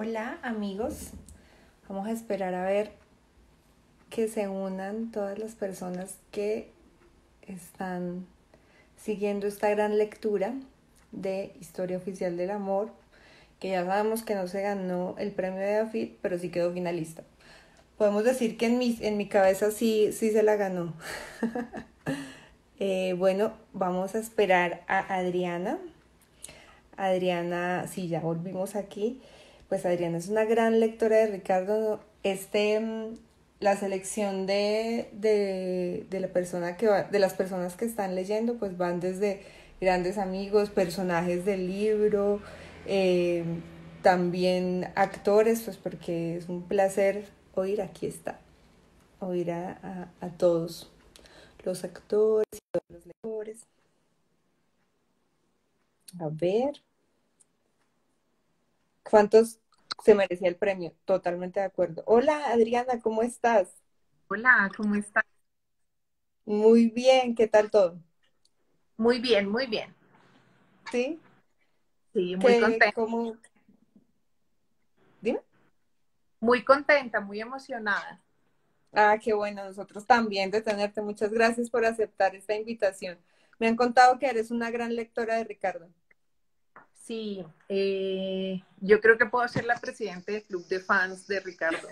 Hola amigos, vamos a esperar a ver que se unan todas las personas que están siguiendo esta gran lectura de Historia Oficial del Amor, que ya sabemos que no se ganó el premio de AFIT, pero sí quedó finalista. Podemos decir que en mi, en mi cabeza sí, sí se la ganó. Eh, bueno, vamos a esperar a Adriana. Adriana, sí, ya volvimos aquí pues Adriana es una gran lectora de Ricardo. Este, mm, la selección de, de, la persona que va, de las personas que están leyendo, pues van desde grandes amigos, personajes del libro, eh, también actores, pues porque es un placer oír, aquí está, oír a, a todos los actores y todos los lectores. A ver. ¿Cuántos se merecía el premio? Totalmente de acuerdo. Hola, Adriana, ¿cómo estás? Hola, ¿cómo estás? Muy bien, ¿qué tal todo? Muy bien, muy bien. ¿Sí? Sí, muy contenta. Dime. Muy contenta, muy emocionada. Ah, qué bueno, nosotros también de tenerte. Muchas gracias por aceptar esta invitación. Me han contado que eres una gran lectora de Ricardo. Sí, eh, yo creo que puedo ser la presidenta del club de fans de Ricardo.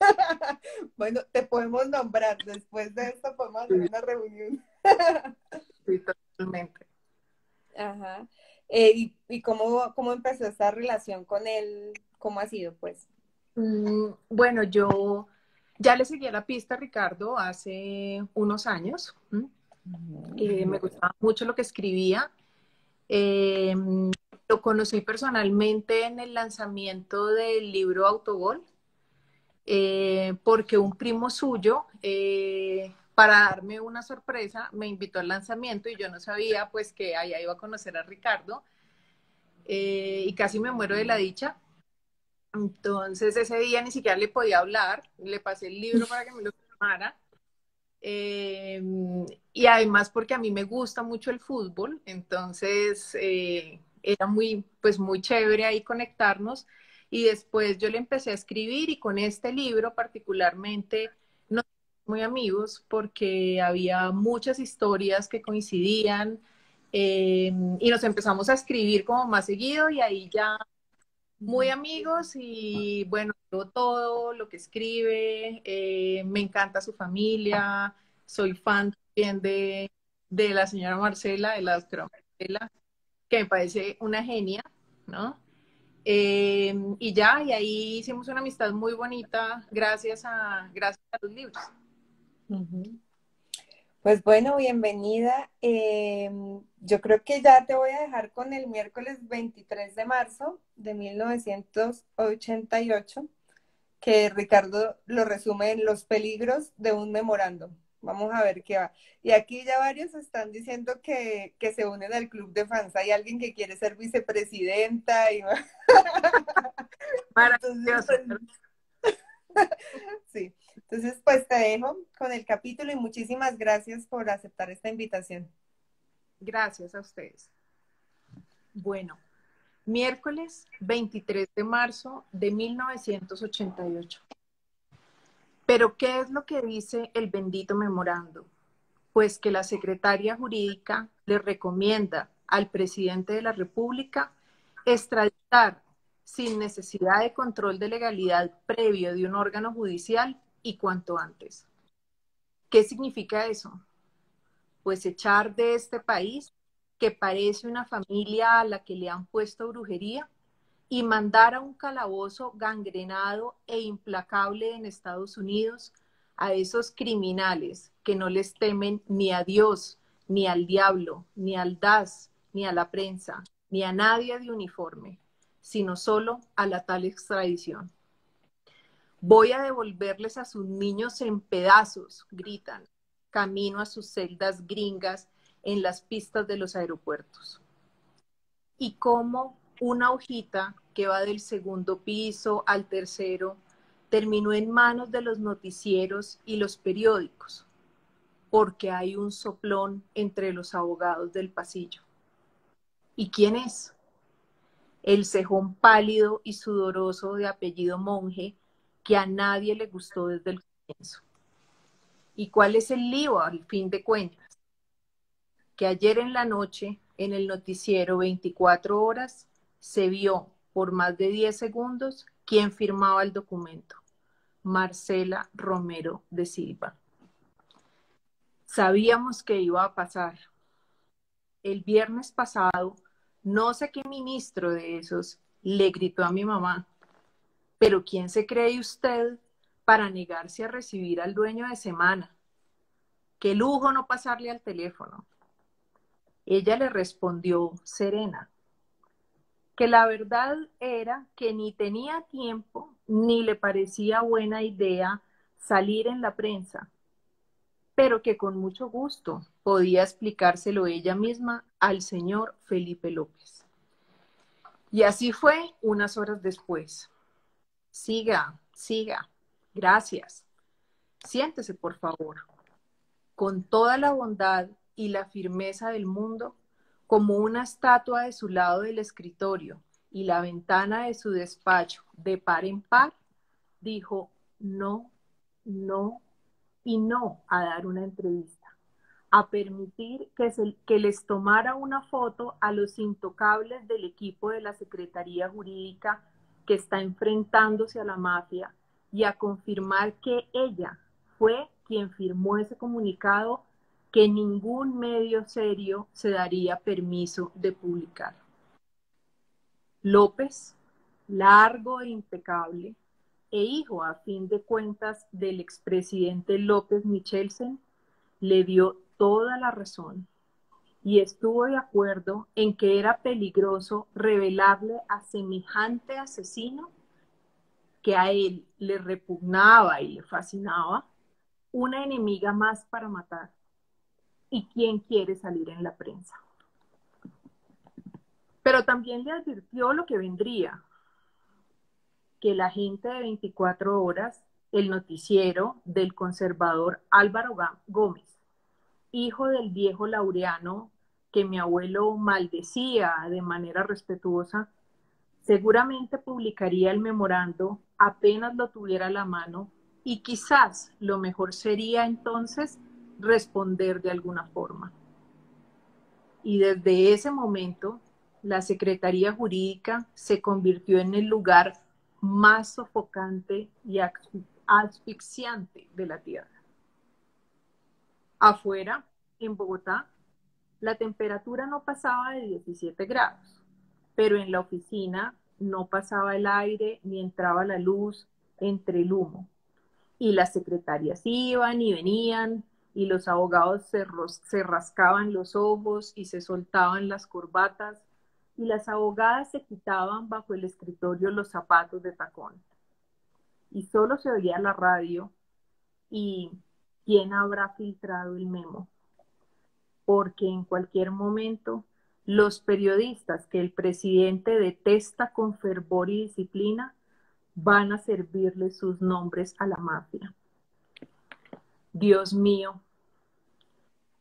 bueno, te podemos nombrar. Después de esto podemos hacer una reunión. sí, totalmente. Ajá. Eh, ¿Y, cómo, cómo empezó esta relación con él? ¿Cómo ha sido, pues? Mm, bueno, yo ya le seguí la pista a Ricardo hace unos años. Eh, me gustaba mucho lo que escribía. Eh, lo conocí personalmente en el lanzamiento del libro Autogol, eh, porque un primo suyo, eh, para darme una sorpresa, me invitó al lanzamiento y yo no sabía pues que allá iba a conocer a Ricardo eh, y casi me muero de la dicha. Entonces ese día ni siquiera le podía hablar, le pasé el libro para que me lo firmara. y además porque a mí me gusta mucho el fútbol, entonces era muy, pues muy chévere ahí conectarnos. Y después yo le empecé a escribir y con este libro particularmente nos muy amigos porque había muchas historias que coincidían eh, y nos empezamos a escribir como más seguido y ahí ya muy amigos y bueno, todo lo que escribe, eh, me encanta su familia, soy fan también de, de la señora Marcela, de la doctora Marcela, que me parece una genia, ¿no? Eh, y ya, y ahí hicimos una amistad muy bonita gracias a, gracias a los libros. Pues bueno, bienvenida. Em, yo creo que ya te voy a dejar con el miércoles 23 de marzo de 1988, que Ricardo lo resume en Los peligros de un memorando. Vamos a ver qué va. Y aquí ya varios están diciendo que, se unen al club de fans. Hay alguien que quiere ser vicepresidenta. Y... Maravilloso. sí, entonces pues te dejo con el capítulo y muchísimas gracias por aceptar esta invitación. Gracias a ustedes. Bueno, miércoles 23 de marzo de 1988. Pero, ¿qué es lo que dice el bendito memorando? Pues que la secretaria jurídica le recomienda al presidente de la República extraditar sin necesidad de control de legalidad previo de un órgano judicial y cuanto antes. ¿Qué significa eso? Pues echar de este país que parece una familia a la que le han puesto brujería y mandar a un calabozo gangrenado e implacable en Estados Unidos a esos criminales que no les temen ni a Dios, ni al diablo, ni al DAS, ni a la prensa, ni a nadie de uniforme, sino solo a la tal extradición. Voy a devolverles a sus niños en pedazos, gritan, camino a sus celdas gringas en las pistas de los aeropuertos. Y cómo una hojita que va del segundo piso al tercero terminó en manos de los noticieros y los periódicos, porque hay un soplón entre los abogados del pasillo. ¿Y quién es? el cejón pálido y sudoroso de apellido monje que a nadie le gustó desde el comienzo. ¿Y cuál es el lío al fin de cuentas? Que ayer en la noche, en el noticiero 24 horas, se vio por más de 10 segundos quién firmaba el documento. Marcela Romero de Silva. Sabíamos que iba a pasar. El viernes pasado, no sé qué ministro de esos le gritó a mi mamá, pero ¿quién se cree usted para negarse a recibir al dueño de semana? Qué lujo no pasarle al teléfono. Ella le respondió serena, que la verdad era que ni tenía tiempo ni le parecía buena idea salir en la prensa, pero que con mucho gusto podía explicárselo ella misma al señor Felipe López. Y así fue unas horas después. Siga, siga. Gracias. Siéntese, por favor. Con toda la bondad y la firmeza del mundo, como una estatua de su lado del escritorio y la ventana de su despacho de par en par, dijo no, no y no a dar una entrevista, a permitir que, se, que les tomara una foto a los intocables del equipo de la Secretaría Jurídica que está enfrentándose a la mafia y a confirmar que ella fue quien firmó ese comunicado que ningún medio serio se daría permiso de publicar. López, largo e impecable, e hijo a fin de cuentas del expresidente López Michelsen, le dio toda la razón y estuvo de acuerdo en que era peligroso revelarle a semejante asesino que a él le repugnaba y le fascinaba, una enemiga más para matar y quién quiere salir en la prensa. Pero también le advirtió lo que vendría, que la gente de 24 horas, el noticiero del conservador Álvaro Gómez, hijo del viejo laureano que mi abuelo maldecía de manera respetuosa, seguramente publicaría el memorando apenas lo tuviera a la mano y quizás lo mejor sería entonces responder de alguna forma. Y desde ese momento, la Secretaría Jurídica se convirtió en el lugar más sofocante y asfixiante de la Tierra. Afuera, en Bogotá, la temperatura no pasaba de 17 grados, pero en la oficina no pasaba el aire ni entraba la luz entre el humo. Y las secretarias iban y venían y los abogados se, rascaban los ojos y se soltaban las corbatas y las abogadas se quitaban bajo el escritorio los zapatos de tacón. Y solo se oía la radio y quién habrá filtrado el memo. Porque en cualquier momento los periodistas que el presidente detesta con fervor y disciplina van a servirle sus nombres a la mafia. Dios mío.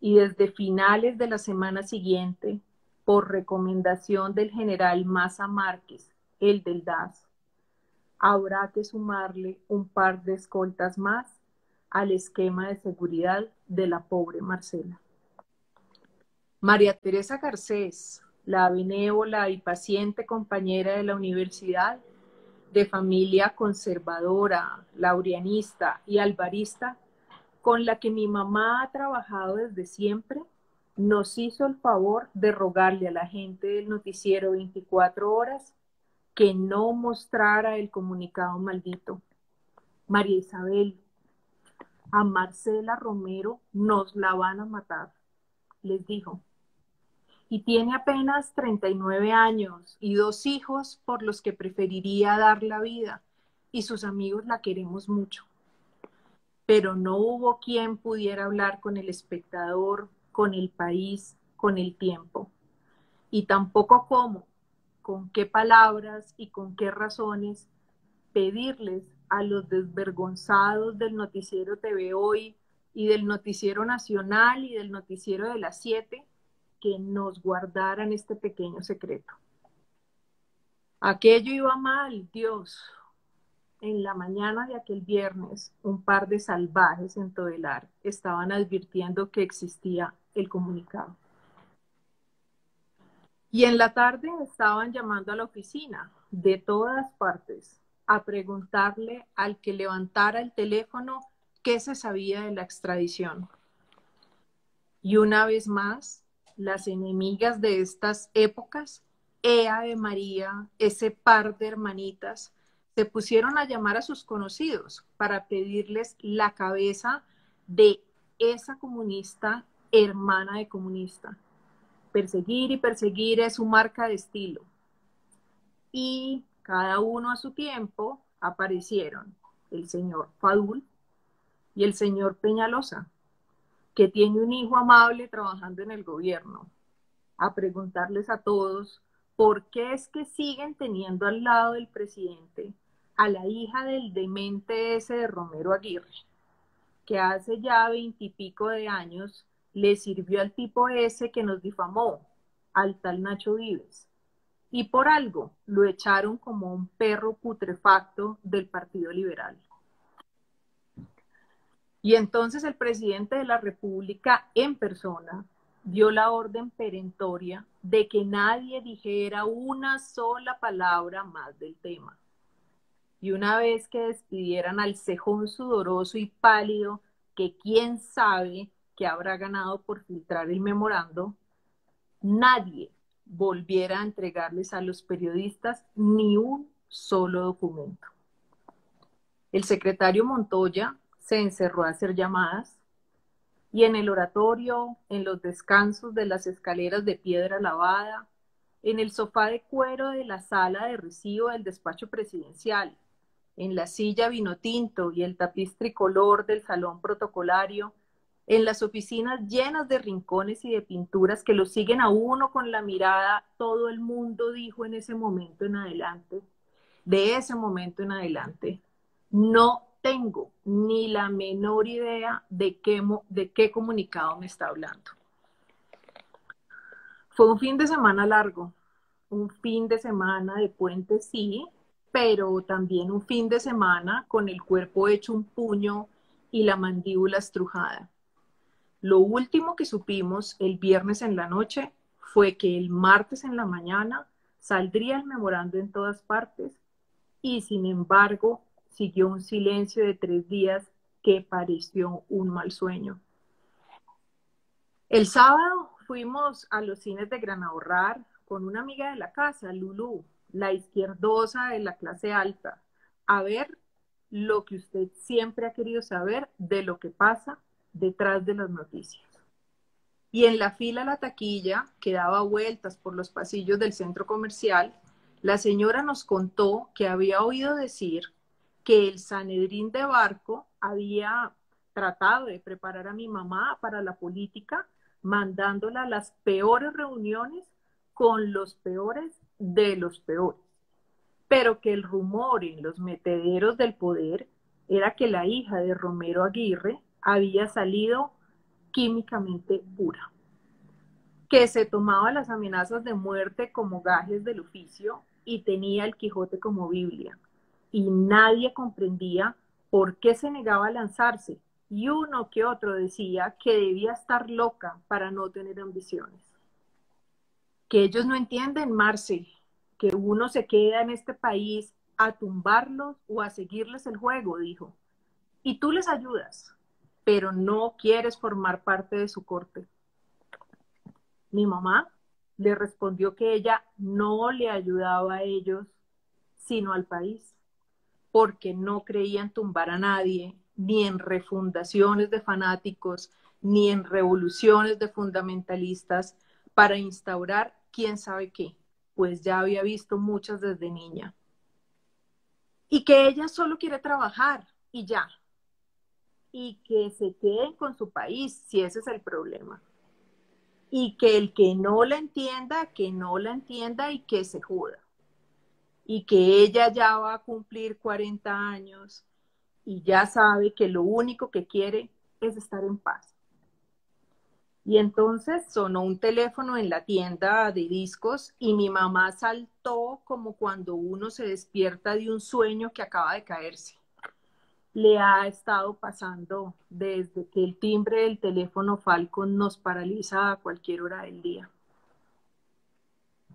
Y desde finales de la semana siguiente, por recomendación del general Maza Márquez, el del DAS, habrá que sumarle un par de escoltas más al esquema de seguridad de la pobre Marcela. María Teresa Garcés, la benévola y paciente compañera de la universidad, de familia conservadora, laurianista y alvarista, con la que mi mamá ha trabajado desde siempre, nos hizo el favor de rogarle a la gente del noticiero 24 horas que no mostrara el comunicado maldito. María Isabel, a Marcela Romero nos la van a matar, les dijo. Y tiene apenas 39 años y dos hijos por los que preferiría dar la vida, y sus amigos la queremos mucho pero no hubo quien pudiera hablar con el espectador, con el país, con el tiempo. Y tampoco cómo, con qué palabras y con qué razones pedirles a los desvergonzados del noticiero TV Hoy y del noticiero nacional y del noticiero de las siete que nos guardaran este pequeño secreto. Aquello iba mal, Dios. En la mañana de aquel viernes, un par de salvajes en Todelar estaban advirtiendo que existía el comunicado. Y en la tarde estaban llamando a la oficina de todas partes a preguntarle al que levantara el teléfono qué se sabía de la extradición. Y una vez más, las enemigas de estas épocas, Ea de María, ese par de hermanitas, se pusieron a llamar a sus conocidos para pedirles la cabeza de esa comunista, hermana de comunista. Perseguir y perseguir es su marca de estilo. Y cada uno a su tiempo aparecieron el señor Fadul y el señor Peñalosa, que tiene un hijo amable trabajando en el gobierno, a preguntarles a todos por qué es que siguen teniendo al lado del presidente a la hija del demente ese de Romero Aguirre, que hace ya veintipico de años le sirvió al tipo ese que nos difamó, al tal Nacho Vives. Y por algo lo echaron como un perro putrefacto del Partido Liberal. Y entonces el presidente de la República en persona dio la orden perentoria de que nadie dijera una sola palabra más del tema y una vez que despidieran al cejón sudoroso y pálido, que quién sabe que habrá ganado por filtrar el memorando, nadie volviera a entregarles a los periodistas ni un solo documento. El secretario Montoya se encerró a hacer llamadas y en el oratorio, en los descansos de las escaleras de piedra lavada, en el sofá de cuero de la sala de recibo del despacho presidencial, en la silla vino tinto y el tapiz tricolor del salón protocolario, en las oficinas llenas de rincones y de pinturas que lo siguen a uno con la mirada, todo el mundo dijo en ese momento en adelante, de ese momento en adelante, no tengo ni la menor idea de qué, de qué comunicado me está hablando. Fue un fin de semana largo, un fin de semana de puente, sí, pero también un fin de semana con el cuerpo hecho un puño y la mandíbula estrujada. Lo último que supimos el viernes en la noche fue que el martes en la mañana saldría el memorando en todas partes y sin embargo siguió un silencio de tres días que pareció un mal sueño. El sábado fuimos a los cines de Gran Ahorrar con una amiga de la casa, Lulu, la izquierdosa de la clase alta, a ver lo que usted siempre ha querido saber de lo que pasa detrás de las noticias. Y en la fila la taquilla, que daba vueltas por los pasillos del centro comercial, la señora nos contó que había oído decir que el Sanedrín de Barco había tratado de preparar a mi mamá para la política, mandándola a las peores reuniones con los peores de los peores, pero que el rumor en los metederos del poder era que la hija de Romero Aguirre había salido químicamente pura, que se tomaba las amenazas de muerte como gajes del oficio y tenía el Quijote como Biblia, y nadie comprendía por qué se negaba a lanzarse, y uno que otro decía que debía estar loca para no tener ambiciones que ellos no entienden, Marce, que uno se queda en este país a tumbarlos o a seguirles el juego, dijo. Y tú les ayudas, pero no quieres formar parte de su corte. Mi mamá le respondió que ella no le ayudaba a ellos, sino al país, porque no creían tumbar a nadie, ni en refundaciones de fanáticos, ni en revoluciones de fundamentalistas para instaurar quién sabe qué, pues ya había visto muchas desde niña. Y que ella solo quiere trabajar y ya. Y que se queden con su país, si ese es el problema. Y que el que no la entienda, que no la entienda y que se joda. Y que ella ya va a cumplir 40 años y ya sabe que lo único que quiere es estar en paz. Y entonces sonó un teléfono en la tienda de discos y mi mamá saltó como cuando uno se despierta de un sueño que acaba de caerse. Le ha estado pasando desde que el timbre del teléfono Falcon nos paraliza a cualquier hora del día.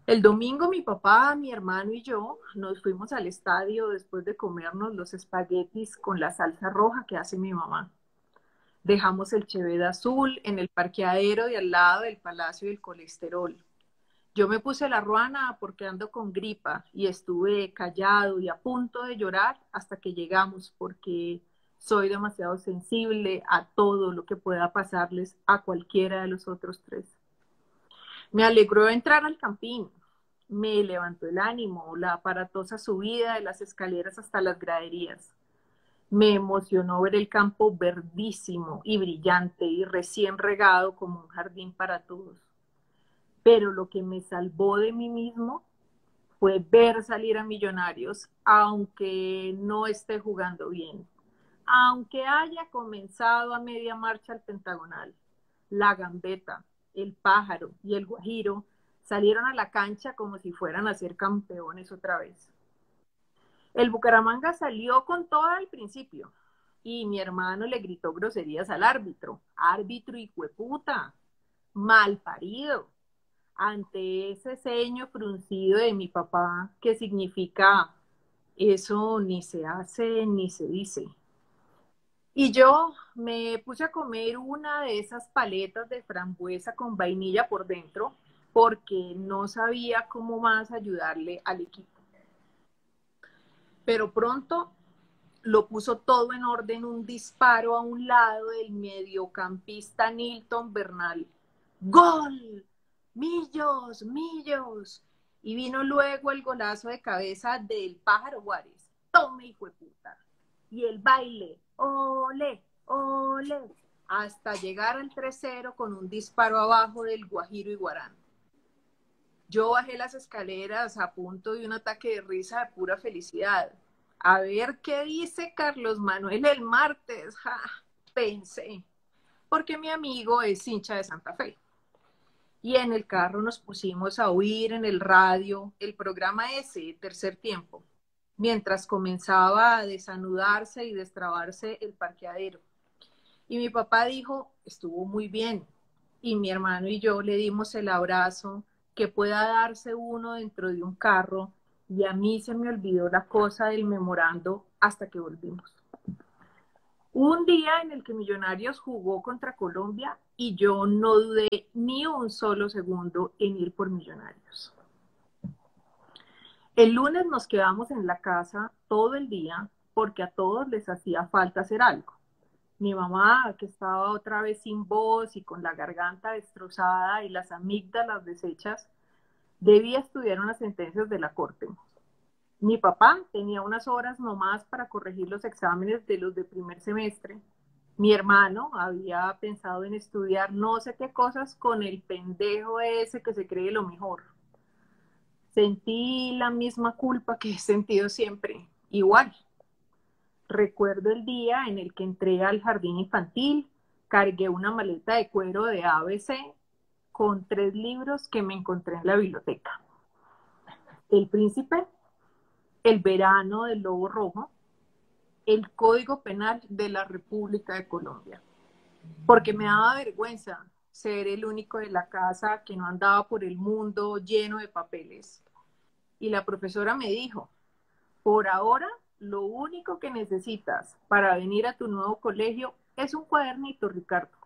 El domingo mi papá, mi hermano y yo nos fuimos al estadio después de comernos los espaguetis con la salsa roja que hace mi mamá. Dejamos el Cheveda azul en el parqueadero de al lado del Palacio del Colesterol. Yo me puse la ruana porque ando con gripa y estuve callado y a punto de llorar hasta que llegamos porque soy demasiado sensible a todo lo que pueda pasarles a cualquiera de los otros tres. Me alegró entrar al campín, me levantó el ánimo, la aparatosa subida de las escaleras hasta las graderías. Me emocionó ver el campo verdísimo y brillante y recién regado como un jardín para todos. Pero lo que me salvó de mí mismo fue ver salir a Millonarios, aunque no esté jugando bien, aunque haya comenzado a media marcha el Pentagonal, la Gambeta, el Pájaro y el Guajiro salieron a la cancha como si fueran a ser campeones otra vez. El Bucaramanga salió con todo al principio y mi hermano le gritó groserías al árbitro. Árbitro y cueputa, mal parido. Ante ese ceño fruncido de mi papá, que significa eso ni se hace ni se dice. Y yo me puse a comer una de esas paletas de frambuesa con vainilla por dentro porque no sabía cómo más ayudarle al equipo pero pronto lo puso todo en orden, un disparo a un lado del mediocampista Nilton Bernal. ¡Gol! ¡Millos! ¡Millos! Y vino luego el golazo de cabeza del pájaro Juárez. ¡Tome, hijo de puta! Y el baile. ¡Ole! ¡Ole! Hasta llegar al 3-0 con un disparo abajo del Guajiro y. Yo bajé las escaleras a punto de un ataque de risa de pura felicidad. A ver qué dice Carlos Manuel el martes, pensé, porque mi amigo es hincha de Santa Fe. Y en el carro nos pusimos a oír en el radio el programa ese, tercer tiempo, mientras comenzaba a desanudarse y destrabarse el parqueadero. Y mi papá dijo, estuvo muy bien. Y mi hermano y yo le dimos el abrazo que pueda darse uno dentro de un carro y a mí se me olvidó la cosa del memorando hasta que volvimos. Un día en el que Millonarios jugó contra Colombia y yo no dudé ni un solo segundo en ir por Millonarios. El lunes nos quedamos en la casa todo el día porque a todos les hacía falta hacer algo. Mi mamá, que estaba otra vez sin voz y con la garganta destrozada y las amígdalas deshechas, debía estudiar unas sentencias de la corte. Mi papá tenía unas horas nomás para corregir los exámenes de los de primer semestre. Mi hermano había pensado en estudiar no sé qué cosas con el pendejo ese que se cree lo mejor. Sentí la misma culpa que he sentido siempre, igual. Recuerdo el día en el que entré al jardín infantil, cargué una maleta de cuero de ABC con tres libros que me encontré en la biblioteca. El príncipe, El verano del lobo rojo, el Código Penal de la República de Colombia. Porque me daba vergüenza ser el único de la casa que no andaba por el mundo lleno de papeles. Y la profesora me dijo, por ahora lo único que necesitas para venir a tu nuevo colegio es un cuadernito, Ricardo.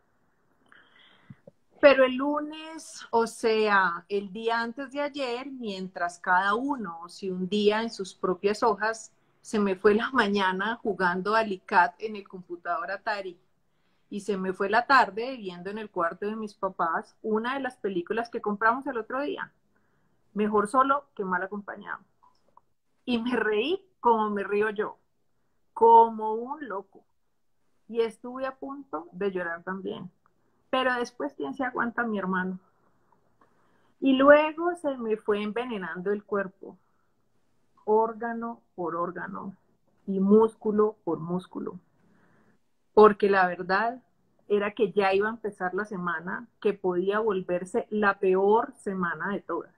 Pero el lunes, o sea, el día antes de ayer, mientras cada uno se hundía en sus propias hojas, se me fue la mañana jugando a en el computador Atari. Y se me fue la tarde viendo en el cuarto de mis papás una de las películas que compramos el otro día. Mejor solo que mal acompañado. Y me reí como me río yo, como un loco. Y estuve a punto de llorar también. Pero después, ¿quién se aguanta mi hermano? Y luego se me fue envenenando el cuerpo, órgano por órgano y músculo por músculo. Porque la verdad era que ya iba a empezar la semana que podía volverse la peor semana de todas.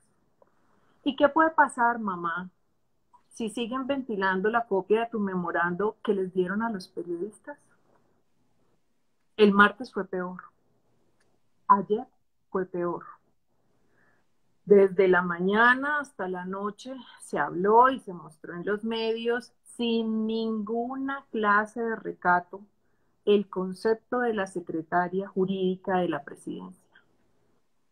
¿Y qué puede pasar, mamá, si siguen ventilando la copia de tu memorando que les dieron a los periodistas? El martes fue peor. Ayer fue peor. Desde la mañana hasta la noche se habló y se mostró en los medios sin ninguna clase de recato el concepto de la secretaria jurídica de la presidencia.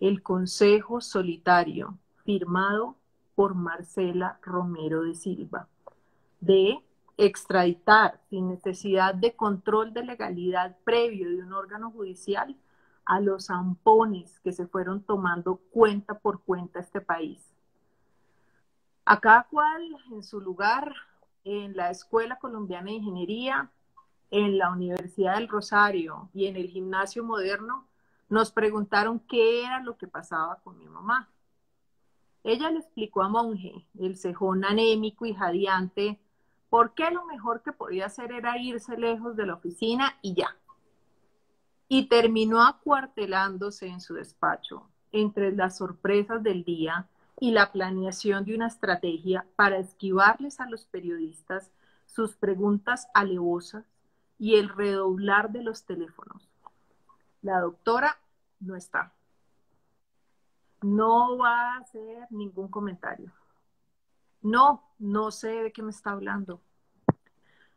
El Consejo Solitario, firmado por Marcela Romero de Silva, de extraditar sin necesidad de control de legalidad previo de un órgano judicial a los zampones que se fueron tomando cuenta por cuenta este país. A cada cual en su lugar, en la Escuela Colombiana de Ingeniería, en la Universidad del Rosario y en el gimnasio moderno, nos preguntaron qué era lo que pasaba con mi mamá. Ella le explicó a Monje, el cejón anémico y jadeante, por qué lo mejor que podía hacer era irse lejos de la oficina y ya. Y terminó acuartelándose en su despacho, entre las sorpresas del día y la planeación de una estrategia para esquivarles a los periodistas sus preguntas alevosas y el redoblar de los teléfonos. La doctora no está. No va a hacer ningún comentario. No, no sé de qué me está hablando.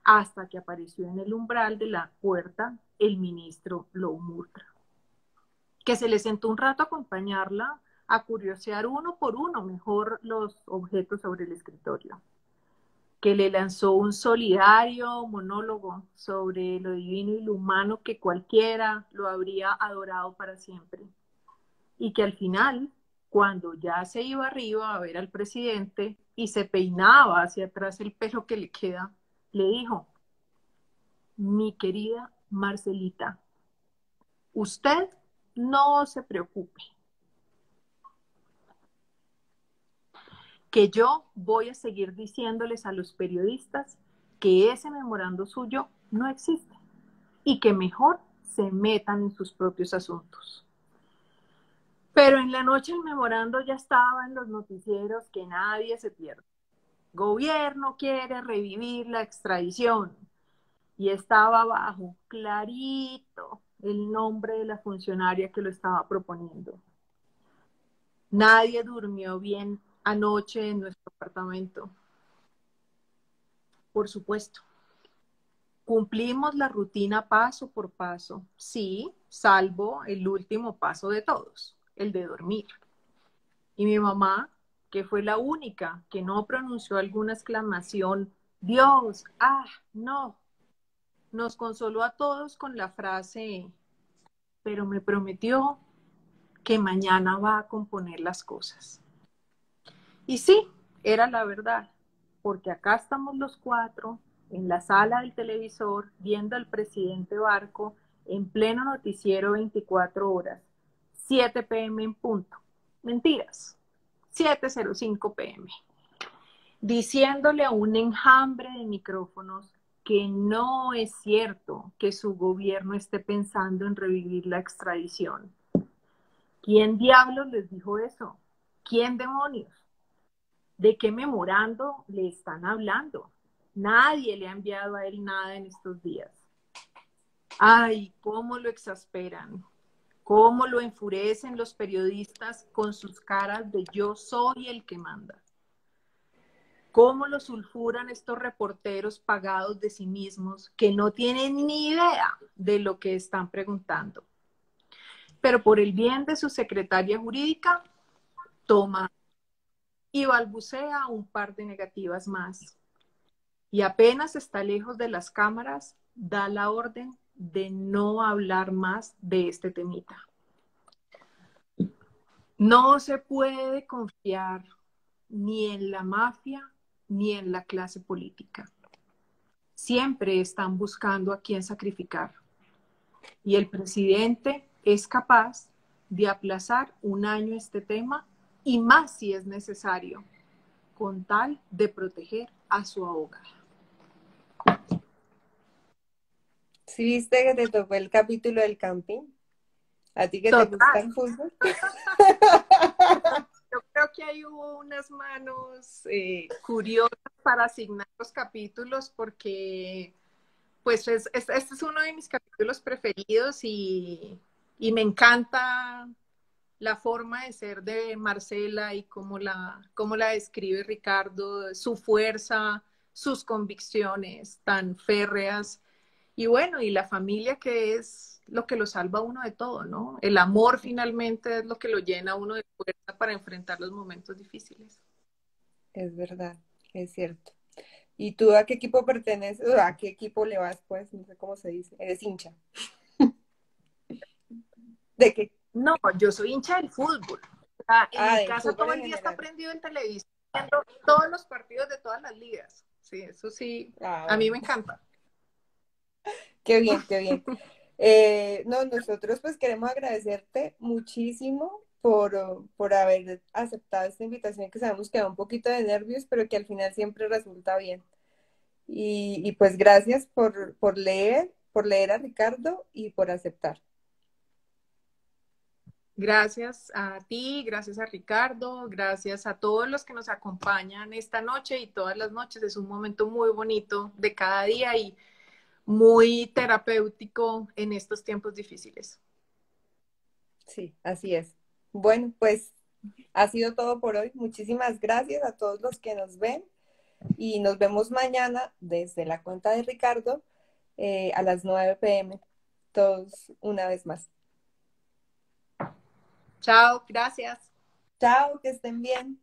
Hasta que apareció en el umbral de la puerta el ministro Loumurtra, que se le sentó un rato a acompañarla, a curiosear uno por uno mejor los objetos sobre el escritorio que le lanzó un solidario monólogo sobre lo divino y lo humano que cualquiera lo habría adorado para siempre. Y que al final, cuando ya se iba arriba a ver al presidente y se peinaba hacia atrás el pelo que le queda, le dijo, mi querida Marcelita, usted no se preocupe. que yo voy a seguir diciéndoles a los periodistas que ese memorando suyo no existe y que mejor se metan en sus propios asuntos. Pero en la noche el memorando ya estaba en los noticieros que nadie se pierde. Gobierno quiere revivir la extradición y estaba abajo clarito el nombre de la funcionaria que lo estaba proponiendo. Nadie durmió bien anoche en nuestro apartamento. Por supuesto. Cumplimos la rutina paso por paso, sí, salvo el último paso de todos, el de dormir. Y mi mamá, que fue la única que no pronunció alguna exclamación, Dios, ah, no, nos consoló a todos con la frase, pero me prometió que mañana va a componer las cosas. Y sí, era la verdad, porque acá estamos los cuatro en la sala del televisor viendo al presidente Barco en pleno noticiero 24 horas, 7 pm en punto. Mentiras, 7.05 pm. Diciéndole a un enjambre de micrófonos que no es cierto que su gobierno esté pensando en revivir la extradición. ¿Quién diablos les dijo eso? ¿Quién demonios? ¿De qué memorando le están hablando? Nadie le ha enviado a él nada en estos días. Ay, cómo lo exasperan, cómo lo enfurecen los periodistas con sus caras de yo soy el que manda. Cómo lo sulfuran estos reporteros pagados de sí mismos que no tienen ni idea de lo que están preguntando. Pero por el bien de su secretaria jurídica, toma y balbucea un par de negativas más. Y apenas está lejos de las cámaras, da la orden de no hablar más de este temita. No se puede confiar ni en la mafia ni en la clase política. Siempre están buscando a quién sacrificar. Y el presidente es capaz de aplazar un año este tema y más si es necesario, con tal de proteger a su abogada. ¿Sí viste que te tocó el capítulo del camping? ¿A ti que te gusta el fútbol? Yo creo que hay unas manos eh, curiosas para asignar los capítulos porque pues es, este es uno de mis capítulos preferidos y, y, me encanta la forma de ser de Marcela y cómo la, cómo la describe Ricardo, su fuerza, sus convicciones tan férreas y bueno, y la familia que es lo que lo salva a uno de todo, ¿no? El amor finalmente es lo que lo llena a uno de fuerza para enfrentar los momentos difíciles. Es verdad, es cierto. ¿Y tú a qué equipo perteneces? ¿A qué equipo le vas, pues? No sé cómo se dice. ¿Eres hincha? ¿De qué? No, yo soy hincha del fútbol. en ah, mi casa todo el día está prendido en televisión viendo todos los partidos de todas las ligas. Sí, eso sí, ah, a mí me encanta. Qué bien, qué bien. Eh, no, nosotros pues queremos agradecerte muchísimo por, por haber aceptado esta invitación, que sabemos que da un poquito de nervios, pero que al final siempre resulta bien. Y, pues gracias por, por leer, por leer a Ricardo y por aceptar. Gracias a ti, gracias a Ricardo, gracias a todos los que nos acompañan esta noche y todas las noches. Es un momento muy bonito de cada día y muy terapéutico en estos tiempos difíciles. Sí, así es. Bueno, pues ha sido todo por hoy. Muchísimas gracias a todos los que nos ven y nos vemos mañana desde la cuenta de Ricardo eh, a las 9 pm. Todos una vez más. Chao, gracias. Chao, que estén bien.